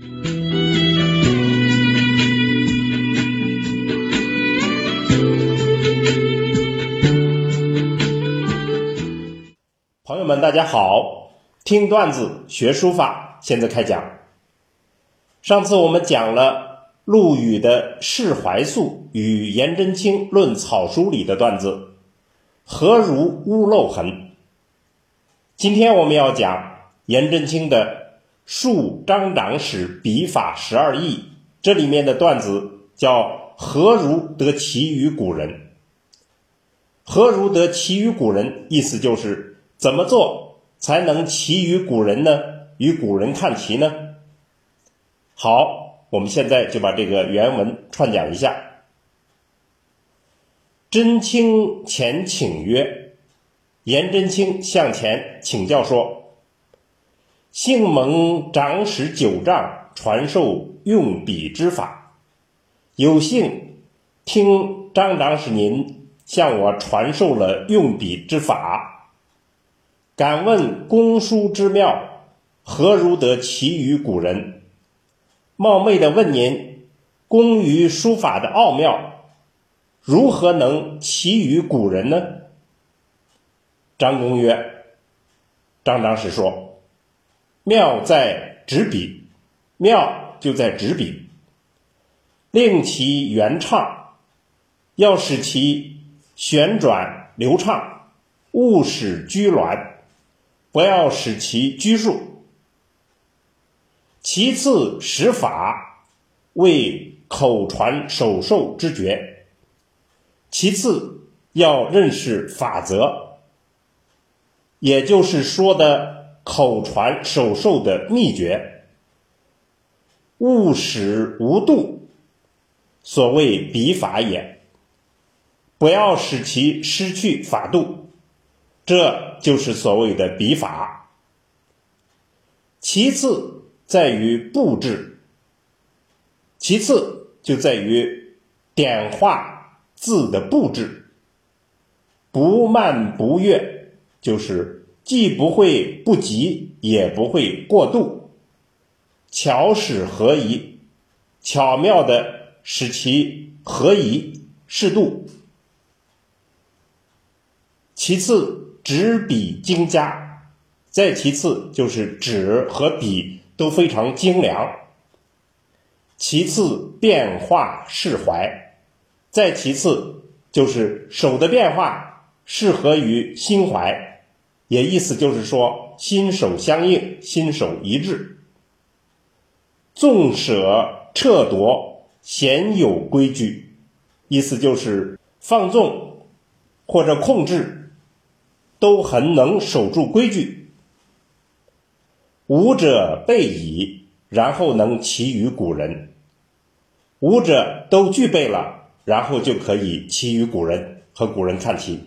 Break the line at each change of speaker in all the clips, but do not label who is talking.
朋友们，大家好，听段子学书法，现在开讲。上次我们讲了陆羽的《释怀素》与颜真卿论草书里的段子，何如屋漏痕。今天我们要讲颜真卿的《述张长史笔法十二义》，这里面的段子叫“何如得其于古人”。何如得其于古人？意思就是怎么做才能其于古人呢？与古人看齐呢？好，我们现在就把这个原文串讲一下。真卿前请曰：“颜真卿向前请教说，幸蒙长史九丈传授用笔之法，有幸听张长史您。”向我传授了用笔之法，敢问公书之妙，何如得其于古人？冒昧的问您，工于书法的奥妙，如何能其于古人呢？张公曰：“张长史说，妙在执笔，妙就在执笔，令其圆畅，要使其。”旋转流畅，勿使拘挛，不要使其拘束。其次，使法为口传手授之诀。其次，要认识法则，也就是说的口传手授的秘诀。勿使无度，所谓笔法也。不要使其失去法度，这就是所谓的笔法。其次在于布置，其次就在于点画字的布置，不慢不越，就是既不会不急，也不会过度，巧使合宜，巧妙的使其合宜适度。其次，纸笔精佳；再其次，就是纸和笔都非常精良；其次，变化释怀；再其次，就是手的变化适合于心怀，也意思就是说心手相应，心手一致。纵舍撤夺，鲜有规矩，意思就是放纵或者控制。都很能守住规矩，五者备矣，然后能其于古人。五者都具备了，然后就可以其于古人，和古人看齐。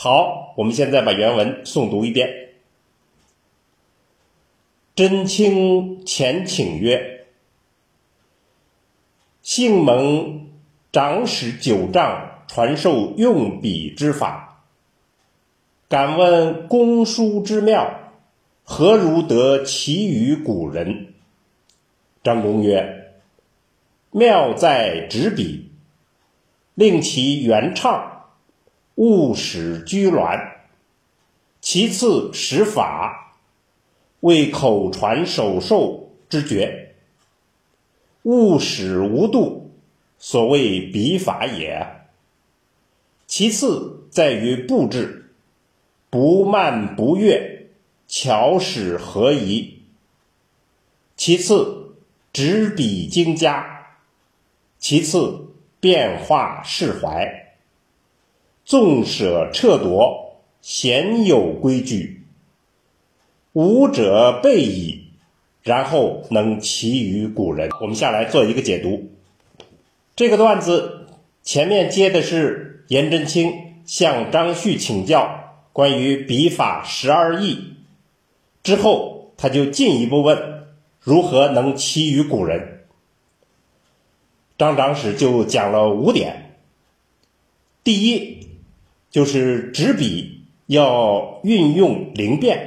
好，我们现在把原文诵读一遍。真卿前请曰：“幸蒙长史九丈传授用笔之法。”敢问公书之妙，何如得其于古人？张公曰：妙在执笔，令其原畅，勿使拘挛。其次使法，为口传手授之诀，勿使无度，所谓笔法也。其次在于布置。不慢不越，巧使合宜。其次，执笔精佳；其次，变化释怀。纵舍撤夺，鲜有规矩。五者备矣，然后能其于古人。我们下来做一个解读。这个段子前面接的是颜真卿向张旭请教。关于笔法十二义之后，他就进一步问如何能其于古人。张长史就讲了五点：第一，就是执笔要运用灵便；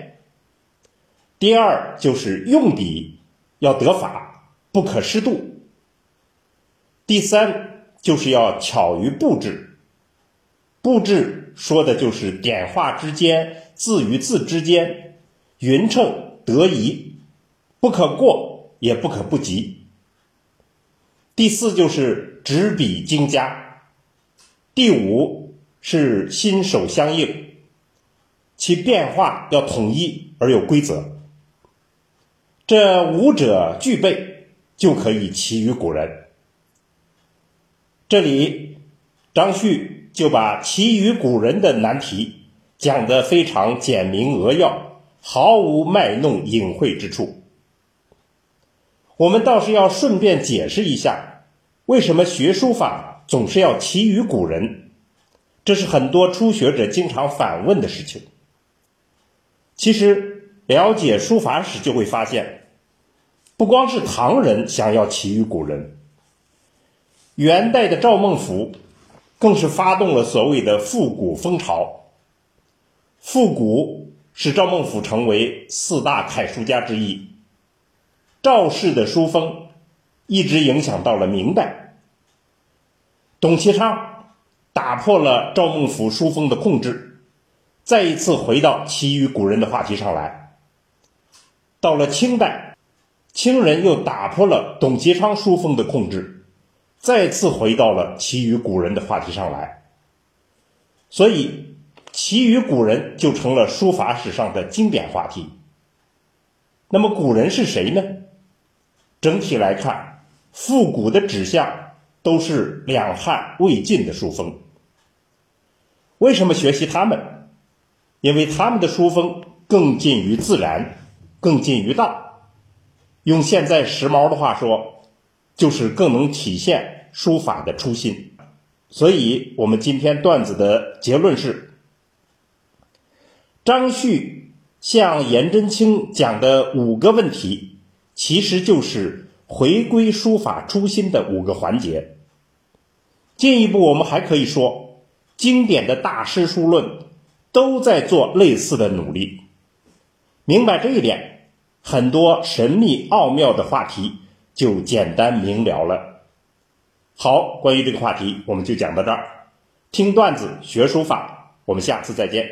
第二，就是用笔要得法，不可失度。第三就是要巧于布置，布置说的就是点画之间、字与字之间匀称得宜，不可过也不可不及。第四就是执笔精佳，第五是心手相应，其变化要统一而有规则。这五者具备，就可以奇于古人。这里张旭就把奇于古人的难题讲得非常简明扼要，毫无卖弄隐晦之处。我们倒是要顺便解释一下，为什么学书法总是要奇于古人？这是很多初学者经常反问的事情。其实了解书法史就会发现，不光是唐人想要奇于古人，元代的赵孟頫更是发动了所谓的复古风潮。复古使赵孟頫成为四大楷书家之一。赵氏的书风一直影响到了明代。董其昌打破了赵孟頫书风的控制，再一次回到奇于古人的话题上来。到了清代，清人又打破了董其昌书风的控制，再次回到了奇于古人的话题上来。所以，奇于古人就成了书法史上的经典话题。那么，古人是谁呢？整体来看，复古的指向都是两汉魏晋的书风。为什么学习他们？因为他们的书风更近于自然，更近于道。用现在时髦的话说，就是更能体现书法的初心。所以，我们今天段子的结论是：张旭向颜真卿讲的五个问题。其实就是回归书法初心的五个环节。进一步，我们还可以说，经典的大师书论都在做类似的努力。明白这一点，很多神秘奥妙的话题就简单明了了。好，关于这个话题，我们就讲到这儿。听段子学书法，我们下次再见。